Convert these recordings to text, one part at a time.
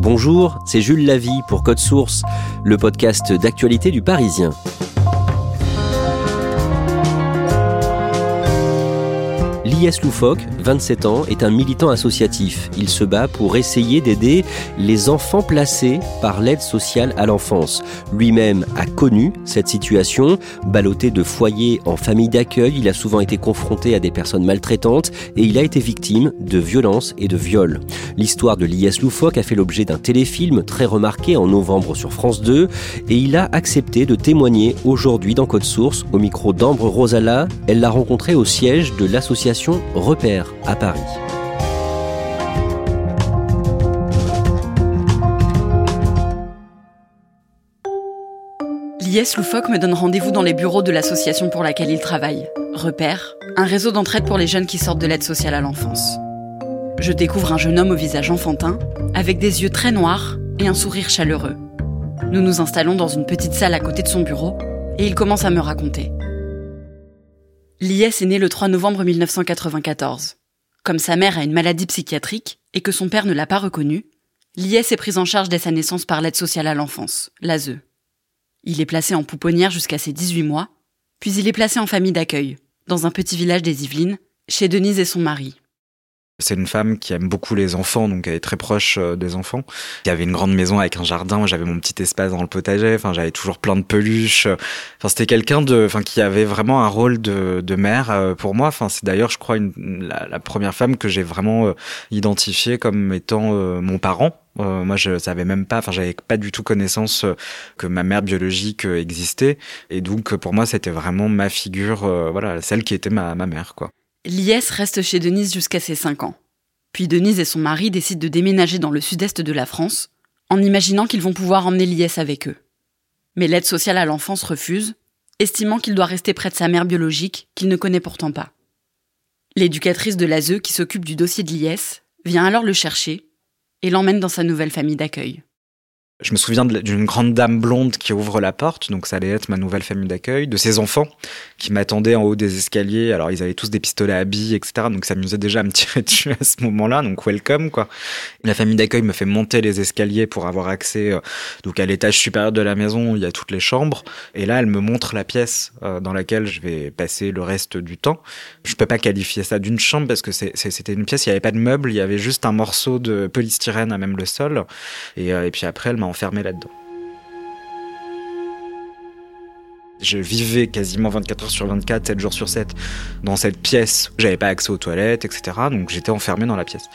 Bonjour, c'est Jules Lavie pour Code Source, le podcast d'actualité du Parisien. Lies Loufoque, 27 ans, est un militant associatif. Il se bat pour essayer d'aider les enfants placés par l'aide sociale à l'enfance. Lui-même a connu cette situation. Ballotté de foyers en famille d'accueil, il a souvent été confronté à des personnes maltraitantes et il a été victime de violences et de viols. L'histoire de Lies Loufoque a fait l'objet d'un téléfilm très remarqué en novembre sur France 2 et il a accepté de témoigner aujourd'hui dans Code Source au micro d'Ambre Rosala. Elle l'a rencontré au siège de l'association Repère à Paris. Lies Loufoque me donne rendez-vous dans les bureaux de l'association pour laquelle il travaille. Repère, un réseau d'entraide pour les jeunes qui sortent de l'aide sociale à l'enfance. Je découvre un jeune homme au visage enfantin, avec des yeux très noirs et un sourire chaleureux. Nous nous installons dans une petite salle à côté de son bureau, et il commence à me raconter. Lies est né le 3 novembre 1994. Comme sa mère a une maladie psychiatrique et que son père ne l'a pas reconnue, Lies est prise en charge dès sa naissance par l'aide sociale à l'enfance, l'ASE. Il est placé en pouponnière jusqu'à ses 18 mois, puis il est placé en famille d'accueil, dans un petit village des Yvelines, chez Denise et son mari. C'est une femme qui aime beaucoup les enfants, donc elle est très proche euh, des enfants. Il y avait une grande maison avec un jardin, j'avais mon petit espace dans le potager, enfin j'avais toujours plein de peluches. Enfin c'était quelqu'un de, enfin qui avait vraiment un rôle de, de mère euh, pour moi. Enfin c'est d'ailleurs, je crois, une, la, première femme que j'ai vraiment euh, identifiée comme étant mon parent. moi, je savais même pas, enfin, j'avais pas du tout connaissance que ma mère biologique existait, et donc pour moi, c'était vraiment ma figure, voilà, celle qui était ma, ma mère, quoi. Lies reste chez Denise jusqu'à ses 5 ans. Puis Denise et son mari décident de déménager dans le sud-est de la France, en imaginant qu'ils vont pouvoir emmener Lies avec eux. Mais l'aide sociale à l'enfance refuse, estimant qu'il doit rester près de sa mère biologique, qu'il ne connaît pourtant pas. L'éducatrice de l'ASE, qui s'occupe du dossier de Lies, vient alors le chercher et l'emmène dans sa nouvelle famille d'accueil. Je me souviens d'une grande dame blonde qui ouvre la porte, donc ça allait être ma nouvelle famille d'accueil, de ses enfants qui m'attendaient en haut des escaliers. Alors ils avaient tous des pistolets à billes, etc. Donc ça m'amusait déjà à me tirer dessus à ce moment-là, donc welcome quoi. La famille d'accueil me fait monter les escaliers pour avoir accès euh, donc à l'étage supérieur de la maison, il y a toutes les chambres. Et là elle me montre la pièce euh, dans laquelle je vais passer le reste du temps. Je peux pas qualifier ça d'une chambre parce que c'était une pièce, il y avait pas de meubles, il y avait juste un morceau de polystyrène à même le sol. Et, euh, et puis après elle m'a enfermé là-dedans. Je vivais quasiment 24 heures sur 24, 7 jours sur 7 dans cette pièce. J'avais pas accès aux toilettes, etc. Donc j'étais enfermé dans la pièce.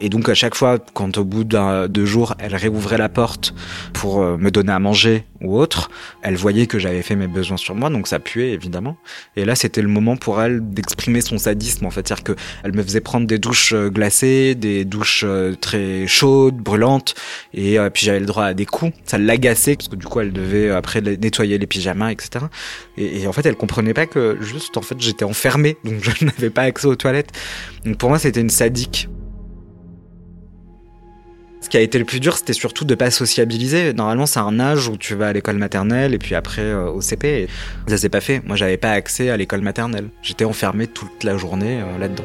Et donc à chaque fois, quand au bout d'un deux jours, elle réouvrait la porte pour euh, me donner à manger ou autre, elle voyait que j'avais fait mes besoins sur moi, donc ça puait évidemment. Et là, c'était le moment pour elle d'exprimer son sadisme en fait, c'est-à-dire que elle me faisait prendre des douches euh, glacées, des douches euh, très chaudes, brûlantes, et puis j'avais le droit à des coups. Ça l'agaçait parce que du coup, elle devait après nettoyer les pyjamas, etc. Et, en fait, elle comprenait pas que juste, en fait, j'étais enfermé, donc je n'avais pas accès aux toilettes. Donc pour moi, c'était une sadique. Qui a été le plus dur, c'était surtout de pas sociabiliser. Normalement, c'est un âge où tu vas à l'école maternelle et puis après euh, au CP. Et ça s'est pas fait. Moi, j'avais pas accès à l'école maternelle. J'étais enfermé toute la journée euh, là-dedans.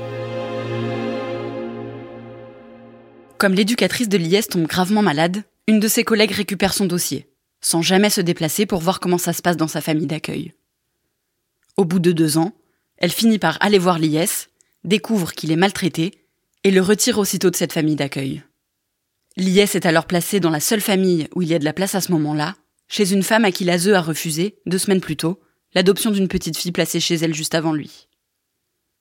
Comme l'éducatrice de l'IS tombe gravement malade, une de ses collègues récupère son dossier, sans jamais se déplacer pour voir comment ça se passe dans sa famille d'accueil. Au bout de deux ans, elle finit par aller voir l'IS, découvre qu'il est maltraité et le retire aussitôt de cette famille d'accueil. L'IS est alors placé dans la seule famille où il y a de la place à ce moment-là, chez une femme à qui l'ASE a refusé, deux semaines plus tôt, l'adoption d'une petite fille placée chez elle juste avant lui.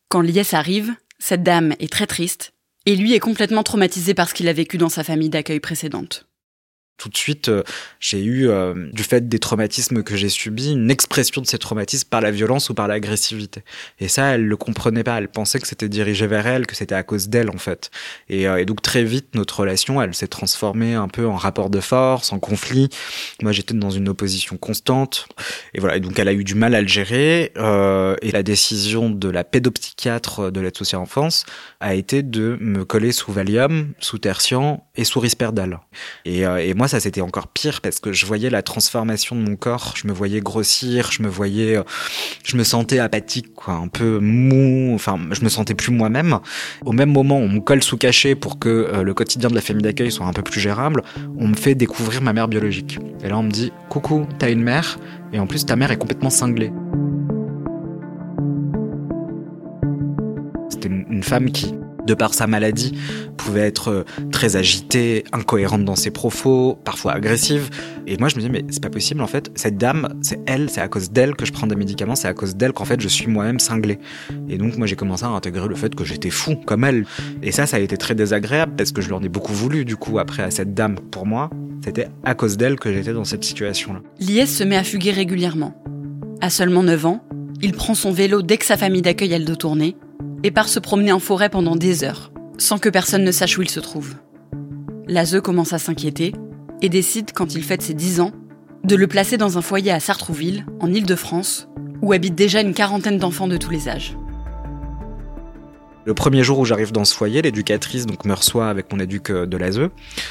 Quand l'IS arrive, cette dame est très triste, et lui est complètement traumatisé par ce qu'il a vécu dans sa famille d'accueil précédente tout de suite, euh, j'ai eu, euh, du fait des traumatismes que j'ai subis, une expression de ces traumatismes par la violence ou par l'agressivité. Et ça, elle le comprenait pas. Elle pensait que c'était dirigé vers elle, que c'était à cause d'elle, en fait. Et, euh, donc, très vite, notre relation, elle s'est transformée un peu en rapport de force, en conflit. Moi, j'étais dans une opposition constante. Et voilà. Et donc, elle a eu du mal à le gérer. et la décision de la pédopsychiatre de l'aide sociale enfance a été de me coller sous Valium, sous Tertian et sous Risperdal. Et, et moi, moi, ça c'était encore pire parce que je voyais la transformation de mon corps. Je me voyais grossir, je me voyais, euh, je me sentais apathique, quoi, un peu mou. Enfin, je me sentais plus moi-même. Au même moment, on me colle sous cachet pour que euh, le quotidien de la famille d'accueil soit un peu plus gérable. On me fait découvrir ma mère biologique. Et là, on me dit, coucou, t'as une mère, et en plus, ta mère est complètement cinglée. Femme qui de par sa maladie, pouvait être euh, très agitée, incohérente dans ses propos, parfois agressive. Et moi, je me disais, mais c'est pas possible, en fait. Cette dame, c'est elle, c'est à cause d'elle que je prends des médicaments, c'est à cause d'elle qu'en fait, je suis moi-même cinglé. Et donc, moi, j'ai commencé à intégrer le fait que j'étais fou, comme elle. Et ça, ça a été très désagréable, parce que je leur ai beaucoup voulu, du coup, après, à cette dame. Pour moi, c'était à cause d'elle que j'étais dans cette situation-là. L'IS se met à fuguer régulièrement. À seulement 9 ans, il prend son vélo dès que sa famille d'accueil elle de tourner et part se promener en forêt pendant des heures, sans que personne ne sache où il se trouve. L'ASE commence à s'inquiéter et décide, quand il fête ses 10 ans, de le placer dans un foyer à Sartrouville, en Île-de-France, où habitent déjà une quarantaine d'enfants de tous les âges. Le premier jour où j'arrive dans ce foyer, l'éducatrice donc me reçoit avec mon éduc euh, de l'ASE,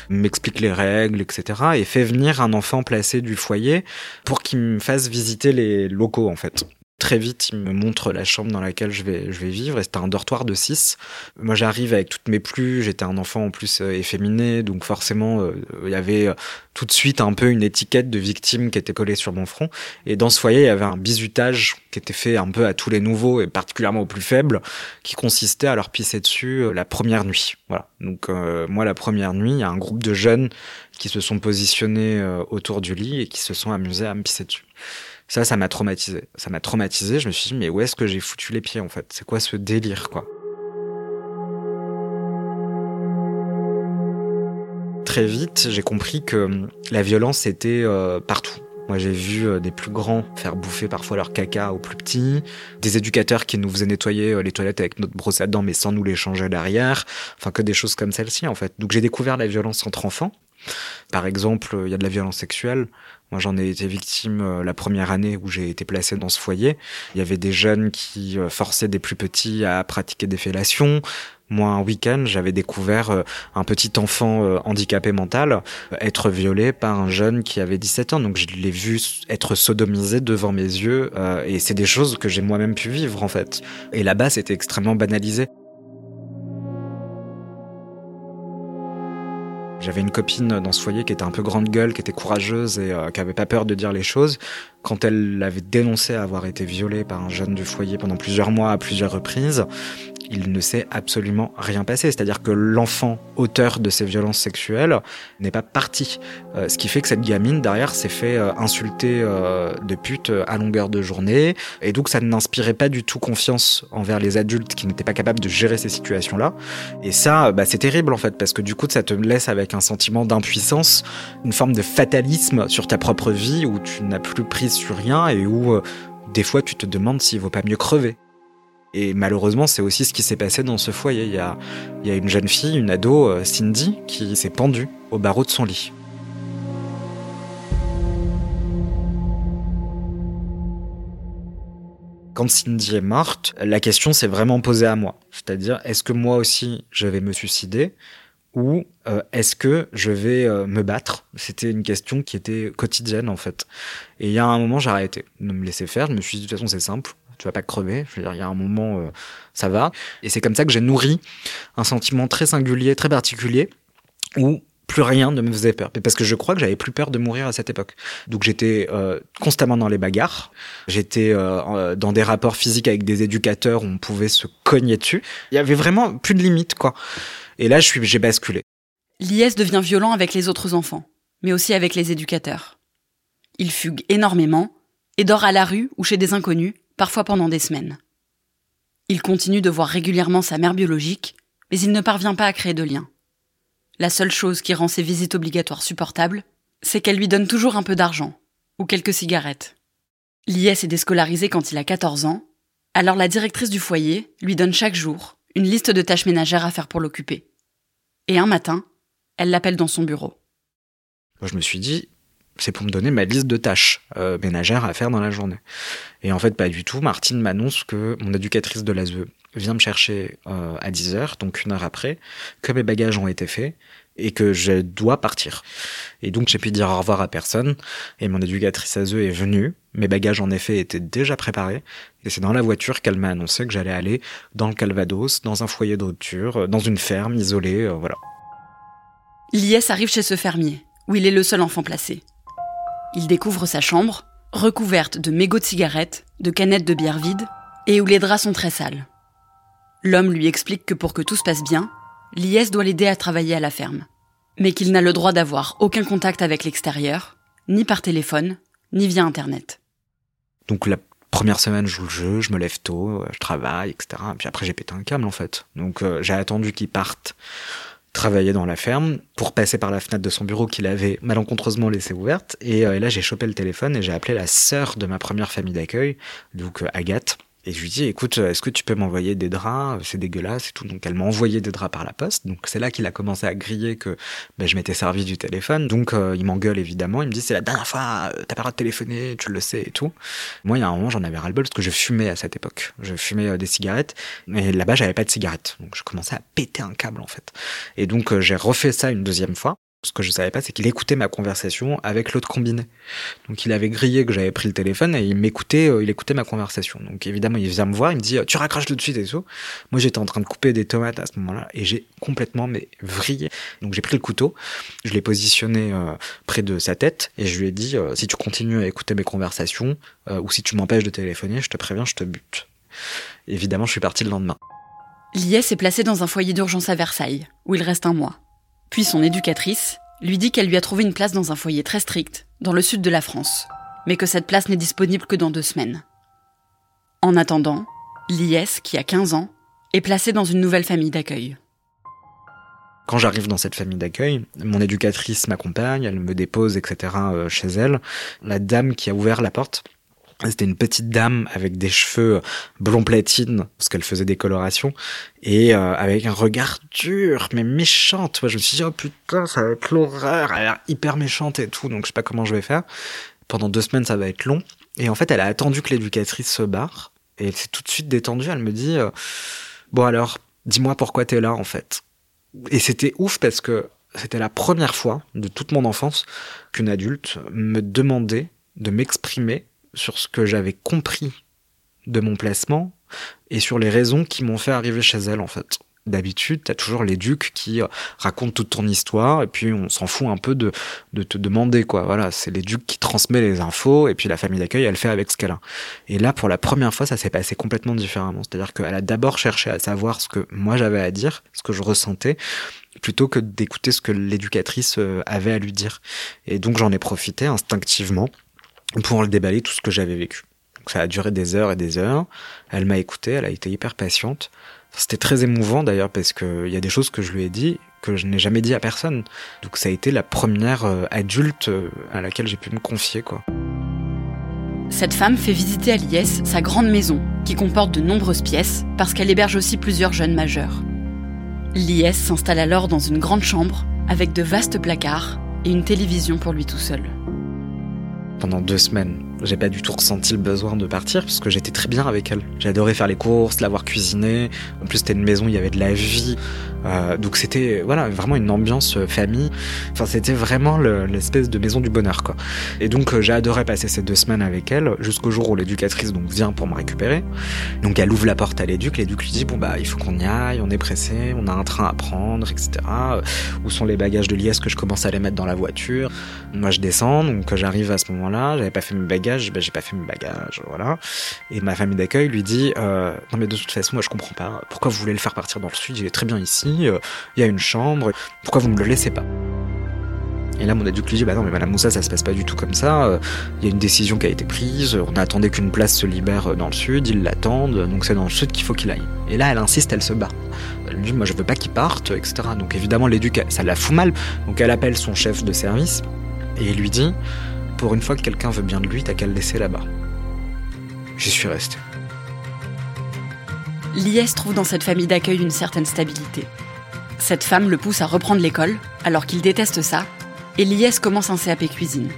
m'explique les règles, etc. et fait venir un enfant placé du foyer pour qu'il me fasse visiter les locaux en fait très vite, il me montre la chambre dans laquelle je vais, je vais vivre. Et c'était un dortoir de 6. Moi, j'arrive avec toutes mes plumes. J'étais un enfant en plus euh, efféminé. Donc, forcément, euh, il y avait euh, tout de suite un peu une étiquette de victime qui était collée sur mon front. Et dans ce foyer, il y avait un bizutage qui était fait un peu à tous les nouveaux et particulièrement aux plus faibles, qui consistait à leur pisser dessus la première nuit. Voilà. Donc, moi, la première nuit, il y a un groupe de jeunes qui se sont positionnés autour du lit et qui se sont amusés à me pisser dessus. Ça, ça m'a traumatisé. Ça m'a traumatisé. Je me suis dit, mais où est-ce que j'ai foutu les pieds, en fait? C'est quoi ce délire, quoi? Très vite, j'ai compris que hum, la violence était euh, partout. Moi, j'ai vu euh, des plus grands faire bouffer parfois leur caca aux plus petits, des éducateurs qui nous faisaient nettoyer euh, les toilettes avec notre brosse à dents mais sans nous les changer derrière, enfin que des choses comme celle-ci en fait. Donc j'ai découvert la violence entre enfants. Par exemple, il y a de la violence sexuelle. Moi, j'en ai été victime euh, la première année où j'ai été placé dans ce foyer. Il y avait des jeunes qui euh, forçaient des plus petits à pratiquer des fellations. Moi, un week-end, j'avais découvert euh, un petit enfant handicapé mental être violé par un jeune qui avait 17 ans. Donc, je l'ai vu être sodomisé devant mes yeux. Et c'est des choses que j'ai moi-même pu vivre, en fait. Et là-bas, c'était extrêmement banalisé. J'avais une copine dans ce foyer qui était un peu grande gueule, qui était courageuse et euh, qui avait pas peur de dire les choses. Quand elle avait dénoncé avoir été violée par un jeune du foyer pendant plusieurs mois à plusieurs reprises, il ne s'est absolument rien passé. C'est-à-dire que l'enfant auteur de ces violences sexuelles n'est pas parti. Euh, ce qui fait que cette gamine, derrière, s'est fait euh, insulter euh, de pute à longueur de journée. Et donc, ça n'inspirait pas du tout confiance envers les adultes qui n'étaient pas capables de gérer ces situations-là. Et ça, bah, c'est terrible, en fait, parce que du coup, ça te laisse avec un sentiment d'impuissance, une forme de fatalisme sur ta propre vie où tu n'as plus prise sur rien et où, des fois, tu te demandes s'il vaut pas mieux crever. Et malheureusement, c'est aussi ce qui s'est passé dans ce foyer. Il y a, il y a une jeune fille, une ado, euh, Cindy, qui s'est pendue au barreau de son lit. Quand Cindy est morte, la question s'est vraiment posée à moi. C'est-à-dire, est-ce que moi aussi je vais me suicider? Ou euh, est-ce que je vais euh, me battre? C'était une question qui était quotidienne en fait. Et il y a un moment, j'ai arrêté de me laisser faire. Je me suis dit de toute façon, c'est simple. Tu vas pas crever. Je veux dire, il y a un moment, euh, ça va. Et c'est comme ça que j'ai nourri un sentiment très singulier, très particulier, où plus rien ne me faisait peur. Parce que je crois que j'avais plus peur de mourir à cette époque. Donc j'étais constamment dans les bagarres. J'étais dans des rapports physiques avec des éducateurs où on pouvait se cogner dessus. Il y avait vraiment plus de limites, quoi. Et là, j'ai basculé. L'IS devient violent avec les autres enfants, mais aussi avec les éducateurs. Il fugue énormément et dort à la rue ou chez des inconnus, parfois pendant des semaines. Il continue de voir régulièrement sa mère biologique, mais il ne parvient pas à créer de lien. La seule chose qui rend ses visites obligatoires supportables, c'est qu'elle lui donne toujours un peu d'argent, ou quelques cigarettes. L'IS est déscolarisé quand il a 14 ans, alors la directrice du foyer lui donne chaque jour une liste de tâches ménagères à faire pour l'occuper. Et un matin, elle l'appelle dans son bureau. Je me suis dit, c'est pour me donner ma liste de tâches euh, ménagères à faire dans la journée. Et en fait, pas du tout. Martine m'annonce que mon éducatrice de l'ASE vient me chercher euh, à 10h, donc une heure après, que mes bagages ont été faits et que je dois partir. Et donc j'ai pu dire au revoir à personne et mon éducatrice ASE est venue. Mes bagages en effet étaient déjà préparés et c'est dans la voiture qu'elle m'a annoncé que j'allais aller dans le Calvados, dans un foyer de euh, dans une ferme isolée, voilà. L'IS arrive chez ce fermier, où il est le seul enfant placé. Il découvre sa chambre, recouverte de mégots de cigarettes, de canettes de bière vides, et où les draps sont très sales. L'homme lui explique que pour que tout se passe bien, l'IS doit l'aider à travailler à la ferme, mais qu'il n'a le droit d'avoir aucun contact avec l'extérieur, ni par téléphone, ni via Internet. Donc la première semaine, je joue le jeu, je me lève tôt, je travaille, etc. Puis après, j'ai pété un câble en fait. Donc euh, j'ai attendu qu'il parte travailler dans la ferme pour passer par la fenêtre de son bureau qu'il avait malencontreusement laissée ouverte. Et, euh, là, j'ai chopé le téléphone et j'ai appelé la sœur de ma première famille d'accueil, donc euh, Agathe. Et je lui dis, écoute, est-ce que tu peux m'envoyer des draps? C'est dégueulasse et tout. Donc elle m'a envoyé des draps par la poste. Donc c'est là qu'il a commencé à griller que ben, je m'étais servi du téléphone. Donc euh, il m'engueule évidemment. Il me dit, c'est la dernière fois, t'as pas le droit de téléphoner, tu le sais et tout. Moi, il y a un moment, j'en avais ras-le-bol parce que je fumais à cette époque. Je fumais des cigarettes. Mais là-bas, j'avais pas de cigarettes. Donc je commençais à péter un câble en fait. Et donc j'ai refait ça une deuxième fois ce que je savais pas, c'est qu'il écoutait ma conversation avec l'autre combiné. Donc il avait grillé que j'avais pris le téléphone et il m'écoutait, euh, il écoutait ma conversation. Donc évidemment, il vient me voir, il me dit tu raccroches tout de suite et tout. Moi, j'étais en train de couper des tomates à ce moment-là et j'ai complètement mais vrillé. Donc j'ai pris le couteau, je l'ai positionné euh, près de sa tête et je lui ai dit euh, si tu continues à écouter mes conversations ou si tu m'empêches de téléphoner, je te préviens, je te bute. Évidemment, je suis parti le lendemain. Lies est placé dans un foyer d'urgence à Versailles, où il reste un mois. Puis son éducatrice lui dit qu'elle lui a trouvé une place dans un foyer très strict, dans le sud de la France, mais que cette place n'est disponible que dans deux semaines. En attendant, Lies, qui a 15 ans, est placé dans une nouvelle famille d'accueil. Quand j'arrive dans cette famille d'accueil, mon éducatrice m'accompagne, elle me dépose, etc. Euh, chez elle. La dame qui a ouvert la porte c'était une petite dame avec des cheveux blond platine, parce qu'elle faisait des colorations, et euh, avec un regard dur, mais méchante. Moi, je me suis dit, oh putain, ça va être l'horreur, elle a l'air hyper méchante et tout, donc je sais pas comment je vais faire. Pendant deux semaines, ça va être long. Et en fait, elle a attendu que l'éducatrice se barre, et elle s'est tout de suite détendue. Elle me dit, euh, bon alors, dis-moi pourquoi t'es là, en fait. Et c'était ouf parce que c'était la première fois de toute mon enfance qu'une adulte me demandait de m'exprimer sur ce que j'avais compris de mon placement et sur les raisons qui m'ont fait arriver chez elle en fait. D'habitude, t'as toujours l'éduc qui euh, raconte toute ton histoire et puis on s'en fout un peu de, de te demander quoi. Voilà, c'est l'éduc qui transmet les infos et puis la famille d'accueil elle fait avec ce qu'elle a. Et là, pour la première fois, ça s'est passé complètement différemment. C'est-à-dire qu'elle a d'abord cherché à savoir ce que moi j'avais à dire, ce que je ressentais, plutôt que d'écouter ce que l'éducatrice euh, avait à lui dire. Et donc j'en ai profité instinctivement pour le déballer tout ce que j'avais vécu. Ça a duré des heures et des heures. Elle m'a écouté, elle a été hyper patiente. C'était très émouvant d'ailleurs parce qu'il y a des choses que je lui ai dit que je n'ai jamais dit à personne. Donc ça a été la première euh, adulte euh, à laquelle j'ai pu me confier quoi. Cette femme fait visiter à l'IS sa grande maison, qui comporte de nombreuses pièces, parce qu'elle héberge aussi plusieurs jeunes majeurs. L'IS s'installe alors dans une grande chambre, avec de vastes placards et une télévision pour lui tout seul pendant deux semaines. J'ai pas du tout ressenti le besoin de partir parce que j'étais très bien avec elle. J'adorais faire les courses, l'avoir cuisiné. En plus, c'était une maison, il y avait de la vie. Euh, donc c'était voilà vraiment une ambiance euh, famille. Enfin, c'était vraiment l'espèce de maison du bonheur quoi. Et donc euh, j'ai adoré passer ces deux semaines avec elle jusqu'au jour où l'éducatrice donc vient pour me récupérer. Donc elle ouvre la porte à l'éduc, l'éduc lui dit bon bah il faut qu'on y aille, on est pressé, on a un train à prendre, etc. Où sont les bagages de liesse que je commence à les mettre dans la voiture? Moi je descends donc j'arrive à ce moment-là, j'avais pas fait mes bagages, bah, j'ai pas fait mes bagages, voilà. Et ma famille d'accueil lui dit euh, non mais de toute façon moi je comprends pas pourquoi vous voulez le faire partir dans le sud, il est très bien ici, euh, il y a une chambre, pourquoi vous me le laissez pas? Et là, mon adulte lui dit Bah non, mais Madame Moussa, ça se passe pas du tout comme ça. Euh, il y a une décision qui a été prise. On attendait qu'une place se libère dans le sud. Ils l'attendent. Donc c'est dans le sud qu'il faut qu'il aille. Et là, elle insiste, elle se bat. Elle lui dit Moi, je veux pas qu'il parte, etc. Donc évidemment, l'éduc, ça la fout mal. Donc elle appelle son chef de service et lui dit Pour une fois que quelqu'un veut bien de lui, t'as qu'à le laisser là-bas. J'y suis resté. L'IS trouve dans cette famille d'accueil une certaine stabilité. Cette femme le pousse à reprendre l'école, alors qu'il déteste ça, et l'IS commence un CAP cuisine.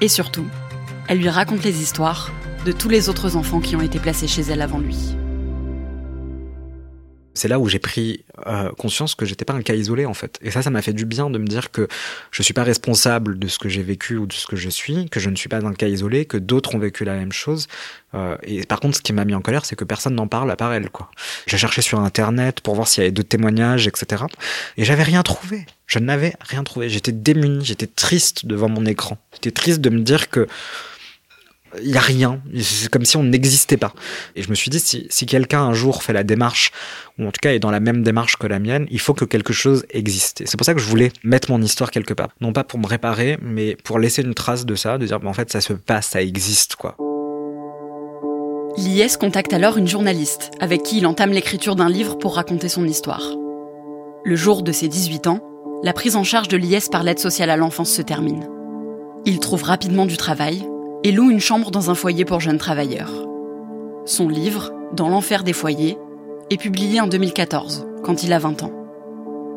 Et surtout, elle lui raconte les histoires de tous les autres enfants qui ont été placés chez elle avant lui c'est là où j'ai pris euh, conscience que j'étais pas un cas isolé en fait. Et ça, ça m'a fait du bien de me dire que je suis pas responsable de ce que j'ai vécu ou de ce que je suis, que je ne suis pas un cas isolé, que d'autres ont vécu la même chose. Euh, et par contre, ce qui m'a mis en colère, c'est que personne n'en parle à part elle. Quoi. J'ai cherché sur internet pour voir s'il y avait d'autres témoignages, etc. Et j'avais rien trouvé. Je n'avais rien trouvé. J'étais démuni, j'étais triste devant mon écran. J'étais triste de me dire que il y a rien. C'est comme si on n'existait pas. Et je me suis dit, si, quelqu'un un jour fait la démarche, ou en tout cas est dans la même démarche que la mienne, il faut que quelque chose existe. Et c'est pour ça que je voulais mettre mon histoire quelque part. Non pas pour me réparer, mais pour laisser une trace de ça, de dire, en fait, ça se passe, ça existe, quoi. L'IS contacte alors une journaliste, avec qui il entame l'écriture d'un livre pour raconter son histoire. Le jour de ses 18 ans, la prise en charge de l'IS par l'aide sociale à l'enfance se termine. Il trouve rapidement du travail, et loue une chambre dans un foyer pour jeunes travailleurs. Son livre, Dans l'enfer des foyers, est publié en 2014, quand il a 20 ans.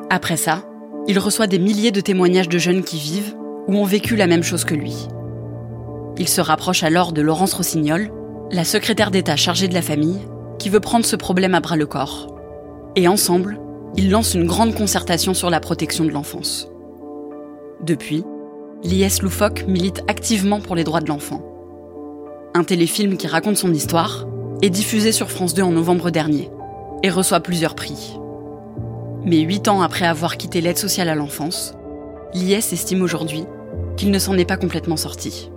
Après ça, il reçoit des milliers de témoignages de jeunes qui vivent ou ont vécu la même chose que lui. Il se rapproche alors de Laurence Rossignol, la secrétaire d'État chargée de la famille, qui veut prendre ce problème à bras le corps. Et ensemble, ils lancent une grande concertation sur la protection de l'enfance. Depuis, l'IS Loufoque milite activement pour les droits de l'enfant. Un téléfilm qui raconte son histoire est diffusé sur France 2 en novembre dernier et reçoit plusieurs prix. Mais huit ans après avoir quitté l'aide sociale à l'enfance, l'IS estime aujourd'hui qu'il ne s'en est pas complètement sorti.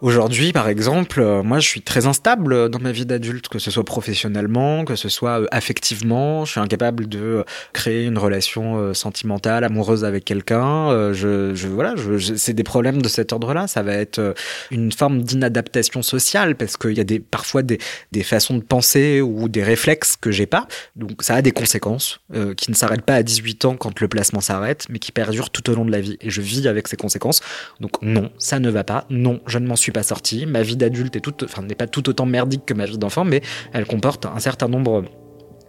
Aujourd'hui, par exemple, euh, moi, je suis très instable dans ma vie d'adulte, que ce soit professionnellement, que ce soit euh, affectivement. Je suis incapable de créer une relation euh, sentimentale, amoureuse avec quelqu'un. Je, je, voilà, je, c'est des problèmes de cet ordre-là. Ça va être une forme d'inadaptation sociale parce qu'il y a des, parfois des, des façons de penser ou des réflexes que j'ai pas. Donc, ça a des conséquences qui ne s'arrêtent pas à 18 ans quand le placement s'arrête, mais qui perdurent tout au long de la vie. Et je vis avec ces conséquences. Donc, non, ça ne va pas. Non, je ne m'en suis pas sorti. Ma vie d'adulte est toute, enfin, n'est pas tout autant merdique que ma vie d'enfant, mais elle comporte un certain nombre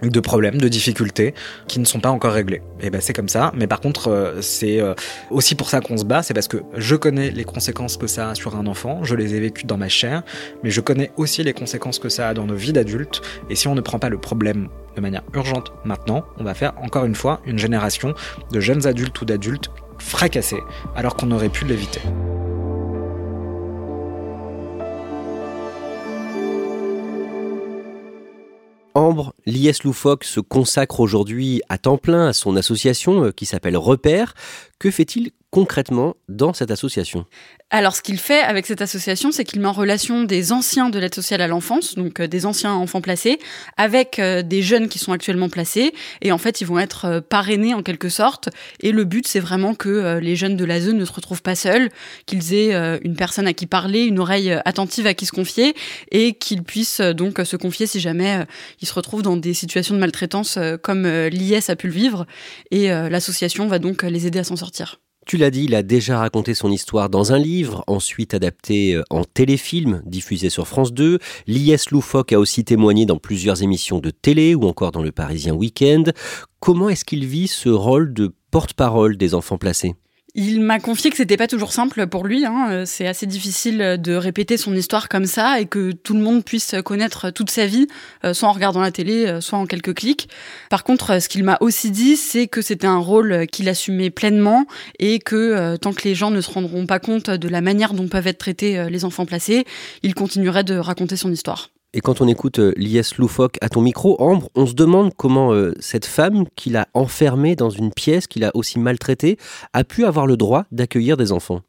de problèmes, de difficultés qui ne sont pas encore réglés. Et ben c'est comme ça. Mais par contre, euh, c'est euh, aussi pour ça qu'on se bat, c'est parce que je connais les conséquences que ça a sur un enfant, je les ai vécues dans ma chair, mais je connais aussi les conséquences que ça a dans nos vies d'adultes. Et si on ne prend pas le problème de manière urgente maintenant, on va faire encore une fois une génération de jeunes adultes ou d'adultes fracassés, alors qu'on aurait pu l'éviter. Ambre, l'IS Loufoque se consacre aujourd'hui à temps plein à son association euh, qui s'appelle Repère. Que fait-il concrètement dans cette association? Alors, ce qu'il fait avec cette association, c'est qu'il met en relation des anciens de l'aide sociale à l'enfance, donc euh, des anciens enfants placés, avec euh, des jeunes qui sont actuellement placés. Et en fait, ils vont être euh, parrainés en quelque sorte. Et le but, c'est vraiment que les jeunes de la zone ne se retrouvent pas seuls, qu'ils aient une personne à qui parler, une oreille attentive à qui se confier, et qu'ils puissent donc se confier si jamais ils se retrouvent dans des situations de maltraitance comme l'IS a pu le vivre. Et l'association va donc les aider à s'en sortir. Tu l'as dit, il a déjà raconté son histoire dans un livre, ensuite adapté euh, en téléfilm, diffusé sur France 2. L'IS Loufoque a aussi témoigné dans plusieurs émissions de télé ou encore dans le Parisien Week-end. Comment est-ce qu'il vit ce rôle de porte-parole des enfants placés? Il m'a confié que c'était pas toujours simple pour lui. Hein. C'est assez difficile de répéter son histoire comme ça et que tout le monde puisse connaître toute sa vie, euh, soit en regardant la télé, euh, soit en quelques clics. Par contre, ce qu'il m'a aussi dit, c'est que c'était un rôle qu'il assumait pleinement et que euh, tant que les gens ne se rendront pas compte de la manière dont peuvent être traités les enfants placés, il continuerait de raconter son histoire. Et quand on écoute euh, Loufoque à ton micro, Ambre, on se demande comment euh, cette femme qu'il a enfermée dans une pièce, qu'il a aussi maltraitée, a pu avoir le droit d'accueillir des enfants.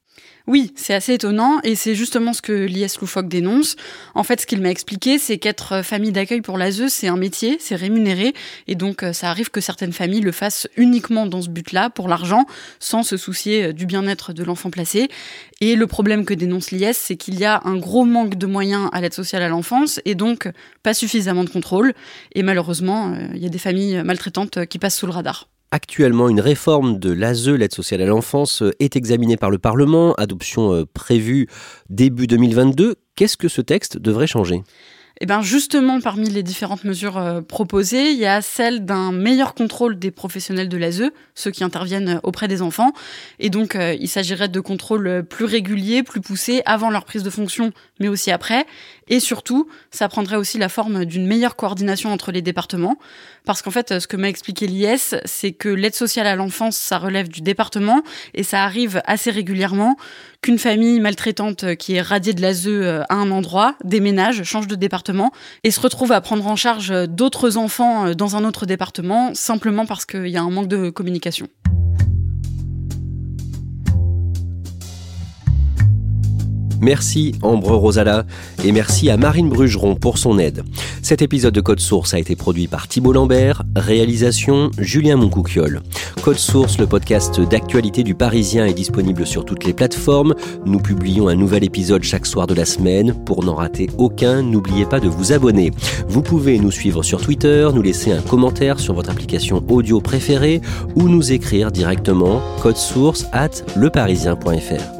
Oui, c'est assez étonnant et c'est justement ce que l'IS Loufoque dénonce. En fait, ce qu'il m'a expliqué, c'est qu'être famille d'accueil pour l'ASE, c'est un métier, c'est rémunéré et donc euh, ça arrive que certaines familles le fassent uniquement dans ce but-là, pour l'argent, sans se soucier euh, du bien-être de l'enfant placé. Et le problème que dénonce l'IS, c'est qu'il y a un gros manque de moyens à l'aide sociale à l'enfance et donc pas suffisamment de contrôle. Et malheureusement, euh, il y a des familles maltraitantes qui passent sous le radar. Actuellement, une réforme de l'ASE, l'aide sociale à l'enfance, euh, est examinée par le Parlement, adoption euh, prévue début 2022. Qu'est-ce que ce texte devrait changer? Eh bien justement, parmi les différentes mesures euh, proposées, il y a celle d'un meilleur contrôle des professionnels de l'ASE, ceux qui interviennent auprès des enfants. Et donc, il s'agirait de contrôles plus réguliers, plus poussés, avant leur prise de fonction, mais aussi après. Et surtout, ça prendrait aussi la forme d'une meilleure coordination entre les départements. Parce qu'en fait, ce que m'a expliqué l'IS, c'est que l'aide sociale à l'enfance, ça relève du département et ça arrive assez régulièrement qu'une famille maltraitante qui est radiée de l'ASE euh, à un endroit déménage, change de département et se retrouve à prendre en charge d'autres enfants euh, dans un autre département simplement parce qu'il y a un manque de communication. Merci Ambre Rosala et merci à Marine Brugeron pour son aide. Cet épisode de Code Source a été produit par Thibault Lambert, réalisation Julien Moncouquiole. Code Source, le podcast d'actualité du Parisien est disponible sur toutes les plateformes. Nous publions un nouvel épisode chaque soir de la semaine. Pour n'en rater aucun, n'oubliez pas de vous abonner. Vous pouvez nous suivre sur Twitter, nous laisser un commentaire sur votre application audio préférée ou nous écrire directement code source at leparisien.fr.